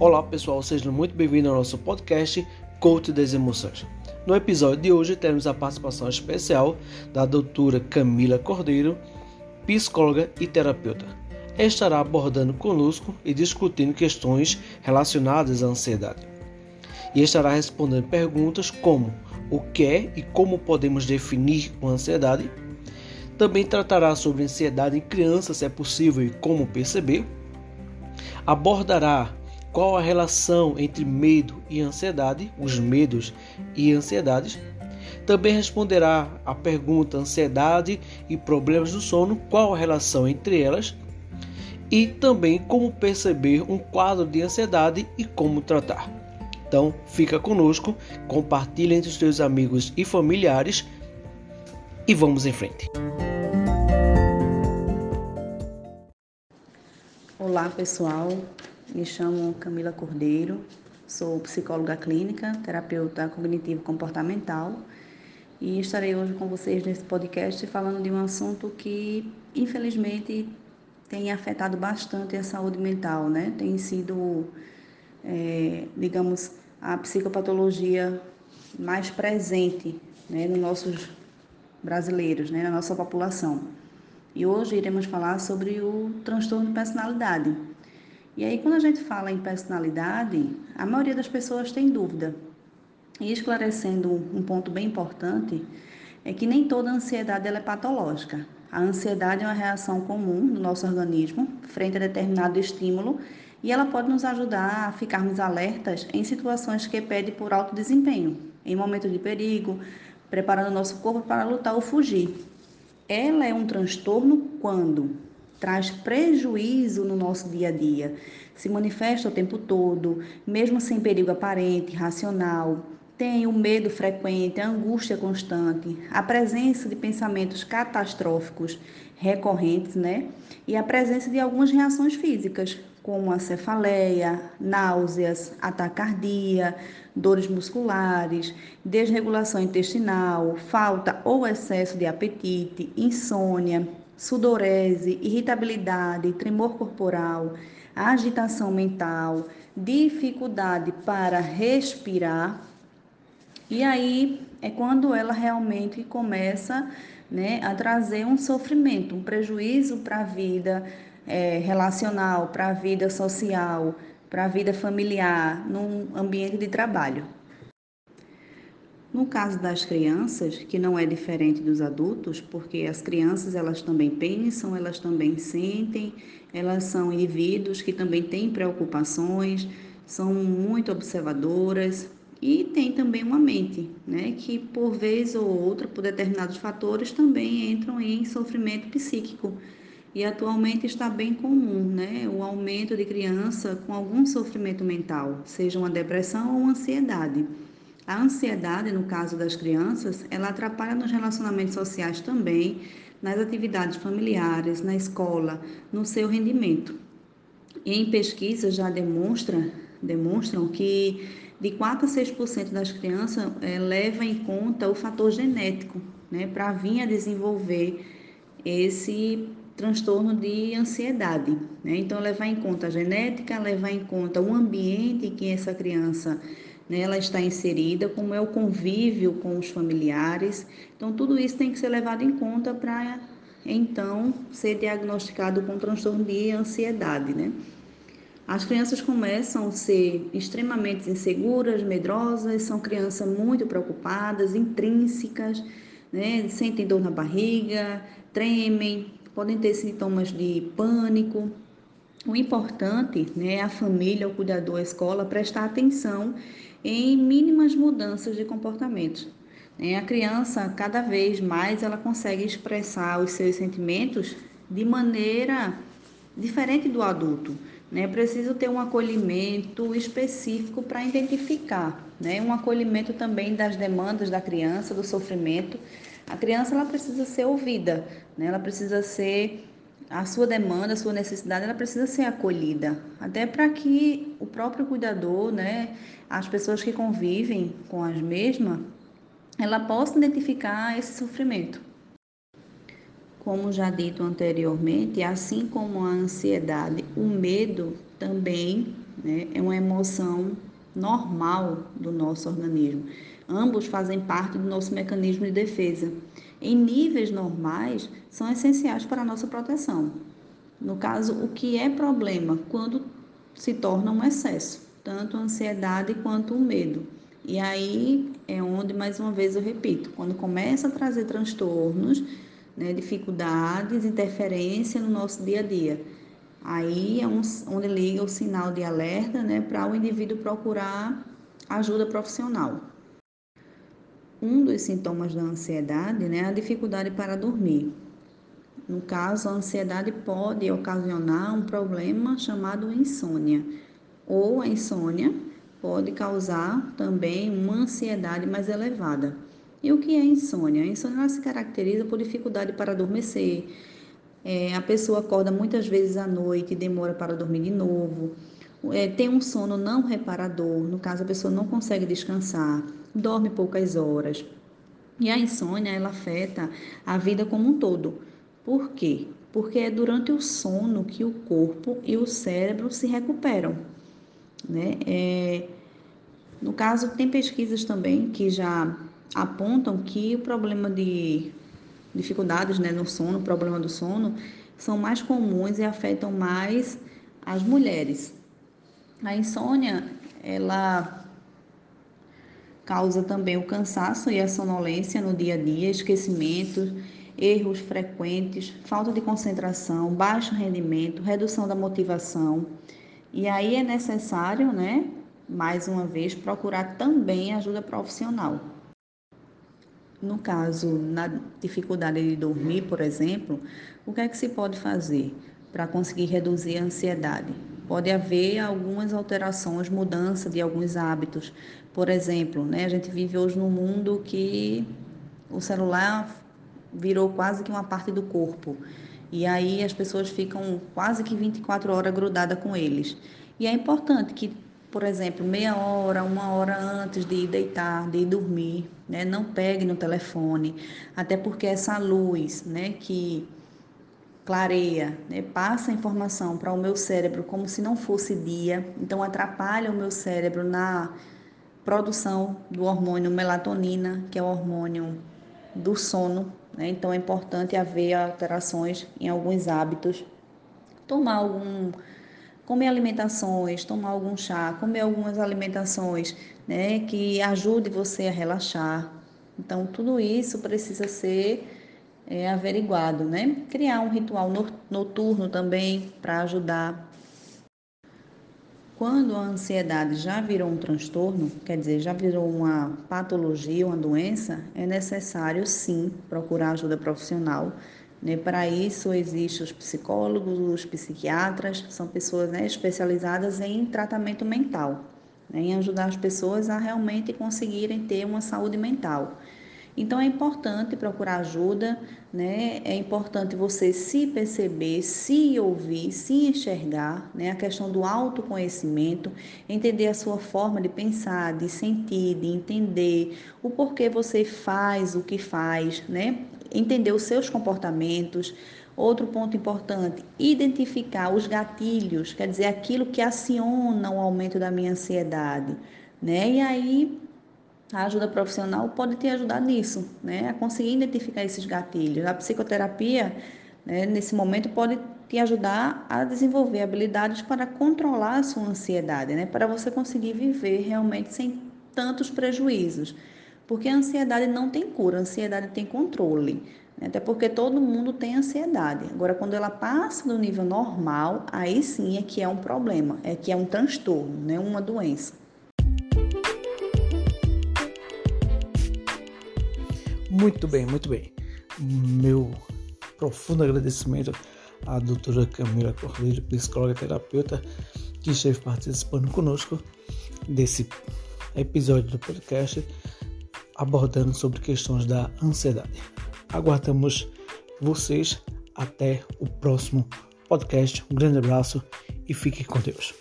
Olá pessoal, sejam muito bem-vindos ao nosso podcast Coach das Emoções. No episódio de hoje temos a participação especial da doutora Camila Cordeiro, psicóloga e terapeuta. Estará abordando conosco e discutindo questões relacionadas à ansiedade. E estará respondendo perguntas como o que é e como podemos definir a ansiedade. Também tratará sobre ansiedade em crianças, se é possível e como perceber. Abordará qual a relação entre medo e ansiedade, os medos e ansiedades. Também responderá a pergunta ansiedade e problemas do sono, qual a relação entre elas, e também como perceber um quadro de ansiedade e como tratar. Então, fica conosco, compartilhe entre os seus amigos e familiares e vamos em frente. Olá, pessoal. Me chamo Camila Cordeiro, sou psicóloga clínica, terapeuta cognitivo comportamental e estarei hoje com vocês nesse podcast falando de um assunto que, infelizmente, tem afetado bastante a saúde mental, né? Tem sido, é, digamos, a psicopatologia mais presente né, nos nossos brasileiros, né, na nossa população. E hoje iremos falar sobre o transtorno de personalidade. E aí, quando a gente fala em personalidade, a maioria das pessoas tem dúvida. E esclarecendo um ponto bem importante, é que nem toda ansiedade é patológica. A ansiedade é uma reação comum do nosso organismo frente a determinado estímulo e ela pode nos ajudar a ficarmos alertas em situações que pedem por alto desempenho, em momentos de perigo, preparando nosso corpo para lutar ou fugir. Ela é um transtorno quando traz prejuízo no nosso dia a dia, se manifesta o tempo todo, mesmo sem perigo aparente, racional, tem o medo frequente, a angústia constante, a presença de pensamentos catastróficos recorrentes, né? E a presença de algumas reações físicas, como a cefaleia, náuseas, atacardia, dores musculares, desregulação intestinal, falta ou excesso de apetite, insônia, sudorese, irritabilidade, tremor corporal, agitação mental, dificuldade para respirar. E aí é quando ela realmente começa né, a trazer um sofrimento, um prejuízo para a vida é, relacional, para a vida social, para a vida familiar, num ambiente de trabalho. No caso das crianças, que não é diferente dos adultos, porque as crianças elas também pensam, elas também sentem, elas são indivíduos que também têm preocupações, são muito observadoras e tem também uma mente, né, que por vez ou outra, por determinados fatores, também entram em sofrimento psíquico. E atualmente está bem comum, né, o aumento de criança com algum sofrimento mental, seja uma depressão ou uma ansiedade. A ansiedade, no caso das crianças, ela atrapalha nos relacionamentos sociais também, nas atividades familiares, na escola, no seu rendimento. E em pesquisas já demonstra, demonstram que de 4 a 6% das crianças é, leva em conta o fator genético, né, para vir a desenvolver esse transtorno de ansiedade. Né? Então, levar em conta a genética, levar em conta o ambiente em que essa criança né, ela está inserida, como é o convívio com os familiares. Então, tudo isso tem que ser levado em conta para então ser diagnosticado com transtorno de ansiedade, né? As crianças começam a ser extremamente inseguras, medrosas, são crianças muito preocupadas, intrínsecas, né? sentem dor na barriga, tremem, podem ter sintomas de pânico. O importante né, é a família, o cuidador, a escola prestar atenção em mínimas mudanças de comportamento. Né? A criança, cada vez mais, ela consegue expressar os seus sentimentos de maneira diferente do adulto. Né? Preciso ter um acolhimento específico para identificar, né? um acolhimento também das demandas da criança, do sofrimento. A criança ela precisa ser ouvida, né? ela precisa ser a sua demanda, a sua necessidade, ela precisa ser acolhida, até para que o próprio cuidador, né, as pessoas que convivem com as mesmas, ela possa identificar esse sofrimento. Como já dito anteriormente, assim como a ansiedade, o medo também né? É uma emoção normal do nosso organismo. Ambos fazem parte do nosso mecanismo de defesa. Em níveis normais, são essenciais para a nossa proteção. No caso, o que é problema quando se torna um excesso, tanto a ansiedade quanto o medo. E aí é onde, mais uma vez, eu repito, quando começa a trazer transtornos, né, dificuldades, interferência no nosso dia a dia. Aí é um, onde liga o sinal de alerta né, para o indivíduo procurar ajuda profissional. Um dos sintomas da ansiedade né, é a dificuldade para dormir. No caso, a ansiedade pode ocasionar um problema chamado insônia, ou a insônia pode causar também uma ansiedade mais elevada. E o que é insônia? A insônia se caracteriza por dificuldade para adormecer. É, a pessoa acorda muitas vezes à noite e demora para dormir de novo. É, tem um sono não reparador, no caso a pessoa não consegue descansar, dorme poucas horas. E a insônia ela afeta a vida como um todo. Por quê? Porque é durante o sono que o corpo e o cérebro se recuperam. Né? É, no caso, tem pesquisas também que já apontam que o problema de dificuldades né, no sono, problema do sono, são mais comuns e afetam mais as mulheres. A insônia, ela causa também o cansaço e a sonolência no dia a dia, esquecimento, erros frequentes, falta de concentração, baixo rendimento, redução da motivação. E aí é necessário, né, mais uma vez, procurar também ajuda profissional. No caso, na dificuldade de dormir, por exemplo, o que é que se pode fazer para conseguir reduzir a ansiedade? Pode haver algumas alterações, mudança de alguns hábitos. Por exemplo, né, a gente vive hoje num mundo que o celular virou quase que uma parte do corpo. E aí as pessoas ficam quase que 24 horas grudadas com eles. E é importante que por exemplo, meia hora, uma hora antes de ir deitar, de ir dormir, né? Não pegue no telefone, até porque essa luz, né, que clareia, né, passa a informação para o meu cérebro como se não fosse dia, então atrapalha o meu cérebro na produção do hormônio melatonina, que é o hormônio do sono, né? Então é importante haver alterações em alguns hábitos, tomar algum comer alimentações, tomar algum chá, comer algumas alimentações, né, que ajude você a relaxar. Então, tudo isso precisa ser é, averiguado, né? Criar um ritual noturno também para ajudar. Quando a ansiedade já virou um transtorno, quer dizer, já virou uma patologia, uma doença, é necessário sim procurar ajuda profissional né? Para isso, existem os psicólogos, os psiquiatras, são pessoas né, especializadas em tratamento mental, né, em ajudar as pessoas a realmente conseguirem ter uma saúde mental. Então é importante procurar ajuda, né? É importante você se perceber, se ouvir, se enxergar, né? A questão do autoconhecimento, entender a sua forma de pensar, de sentir, de entender o porquê você faz o que faz, né? entender os seus comportamentos. Outro ponto importante, identificar os gatilhos, quer dizer, aquilo que aciona o aumento da minha ansiedade, né? E aí a ajuda profissional pode te ajudar nisso, né? A conseguir identificar esses gatilhos. A psicoterapia, né, nesse momento, pode te ajudar a desenvolver habilidades para controlar a sua ansiedade, né? Para você conseguir viver realmente sem tantos prejuízos. Porque a ansiedade não tem cura, a ansiedade tem controle. Né? Até porque todo mundo tem ansiedade. Agora, quando ela passa do nível normal, aí sim é que é um problema, é que é um transtorno, né? uma doença. Muito bem, muito bem. Meu profundo agradecimento à doutora Camila Cordeiro, psicóloga terapeuta, que esteve participando conosco desse episódio do podcast abordando sobre questões da ansiedade. Aguardamos vocês até o próximo podcast. Um grande abraço e fique com Deus.